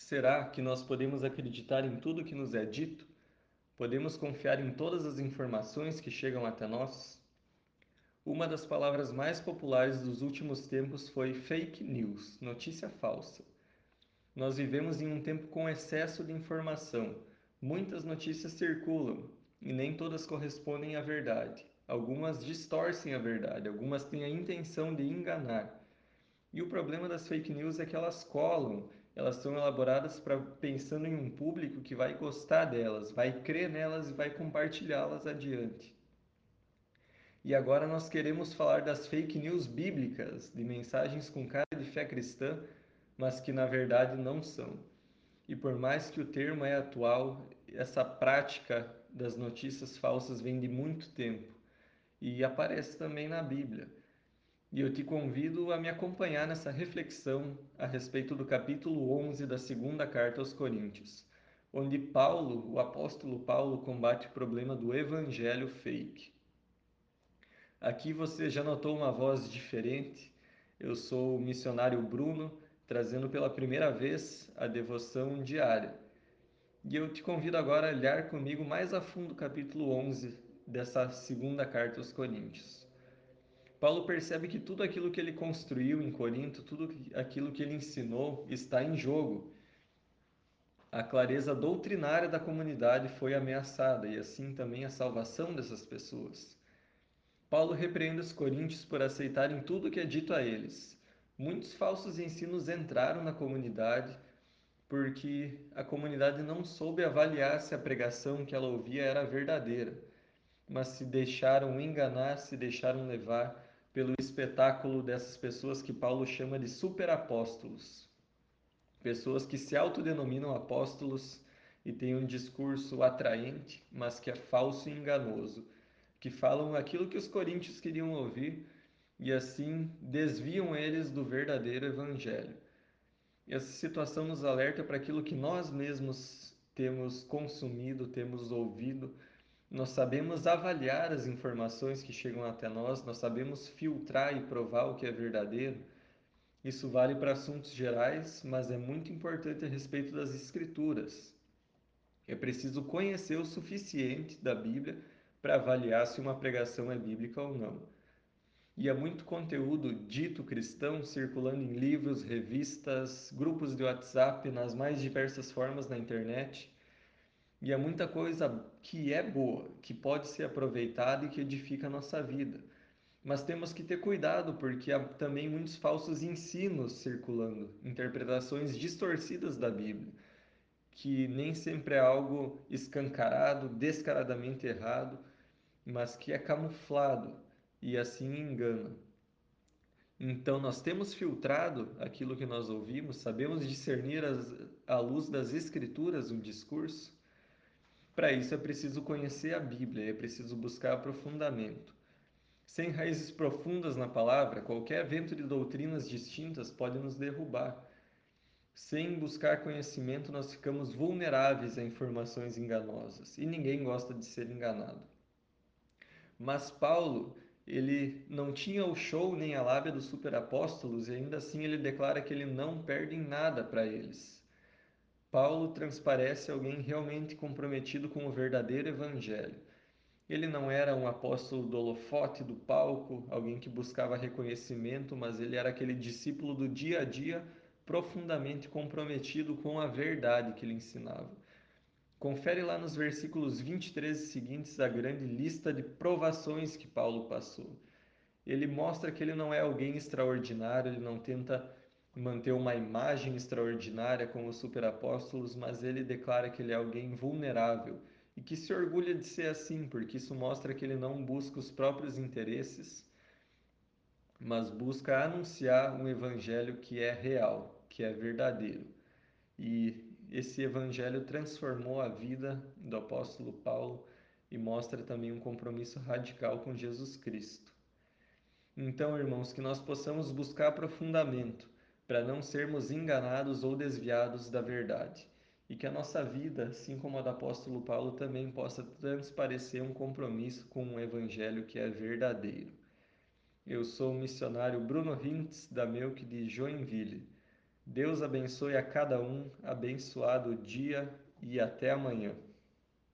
Será que nós podemos acreditar em tudo que nos é dito? Podemos confiar em todas as informações que chegam até nós? Uma das palavras mais populares dos últimos tempos foi fake news, notícia falsa. Nós vivemos em um tempo com excesso de informação. Muitas notícias circulam e nem todas correspondem à verdade. Algumas distorcem a verdade, algumas têm a intenção de enganar. E o problema das fake news é que elas colam elas são elaboradas para pensando em um público que vai gostar delas, vai crer nelas e vai compartilhá-las adiante. E agora nós queremos falar das fake news bíblicas, de mensagens com cara de fé cristã, mas que na verdade não são. E por mais que o termo é atual, essa prática das notícias falsas vem de muito tempo e aparece também na Bíblia. E eu te convido a me acompanhar nessa reflexão a respeito do capítulo 11 da segunda carta aos Coríntios, onde Paulo, o apóstolo Paulo, combate o problema do evangelho fake. Aqui você já notou uma voz diferente. Eu sou o missionário Bruno, trazendo pela primeira vez a devoção diária. E eu te convido agora a olhar comigo mais a fundo o capítulo 11 dessa segunda carta aos Coríntios. Paulo percebe que tudo aquilo que ele construiu em Corinto, tudo aquilo que ele ensinou está em jogo. A clareza doutrinária da comunidade foi ameaçada e assim também a salvação dessas pessoas. Paulo repreende os coríntios por aceitarem tudo que é dito a eles. Muitos falsos ensinos entraram na comunidade porque a comunidade não soube avaliar se a pregação que ela ouvia era verdadeira, mas se deixaram enganar, se deixaram levar pelo espetáculo dessas pessoas que Paulo chama de superapóstolos. Pessoas que se autodenominam apóstolos e têm um discurso atraente, mas que é falso e enganoso, que falam aquilo que os coríntios queriam ouvir e assim desviam eles do verdadeiro evangelho. Essa situação nos alerta para aquilo que nós mesmos temos consumido, temos ouvido nós sabemos avaliar as informações que chegam até nós, nós sabemos filtrar e provar o que é verdadeiro. Isso vale para assuntos gerais, mas é muito importante a respeito das Escrituras. É preciso conhecer o suficiente da Bíblia para avaliar se uma pregação é bíblica ou não. E há muito conteúdo dito cristão circulando em livros, revistas, grupos de WhatsApp, nas mais diversas formas na internet e há muita coisa que é boa, que pode ser aproveitada e que edifica a nossa vida. Mas temos que ter cuidado, porque há também muitos falsos ensinos circulando, interpretações distorcidas da Bíblia, que nem sempre é algo escancarado, descaradamente errado, mas que é camuflado e assim engana. Então, nós temos filtrado aquilo que nós ouvimos, sabemos discernir as, à luz das Escrituras um discurso, para isso é preciso conhecer a Bíblia, é preciso buscar aprofundamento. Sem raízes profundas na palavra, qualquer vento de doutrinas distintas pode nos derrubar. Sem buscar conhecimento, nós ficamos vulneráveis a informações enganosas e ninguém gosta de ser enganado. Mas Paulo, ele não tinha o show nem a lábia dos superapóstolos e ainda assim ele declara que ele não perde em nada para eles. Paulo transparece alguém realmente comprometido com o verdadeiro evangelho. Ele não era um apóstolo do holofote, do palco, alguém que buscava reconhecimento, mas ele era aquele discípulo do dia a dia profundamente comprometido com a verdade que ele ensinava. Confere lá nos versículos 23 seguintes a grande lista de provações que Paulo passou. Ele mostra que ele não é alguém extraordinário, ele não tenta manter uma imagem extraordinária como os superapóstolos, mas ele declara que ele é alguém vulnerável e que se orgulha de ser assim, porque isso mostra que ele não busca os próprios interesses, mas busca anunciar um evangelho que é real, que é verdadeiro. E esse evangelho transformou a vida do apóstolo Paulo e mostra também um compromisso radical com Jesus Cristo. Então, irmãos, que nós possamos buscar aprofundamento para não sermos enganados ou desviados da verdade. E que a nossa vida, assim como a do apóstolo Paulo, também possa transparecer um compromisso com um evangelho que é verdadeiro. Eu sou o missionário Bruno Hintz, da Melk de Joinville. Deus abençoe a cada um, abençoado dia e até amanhã.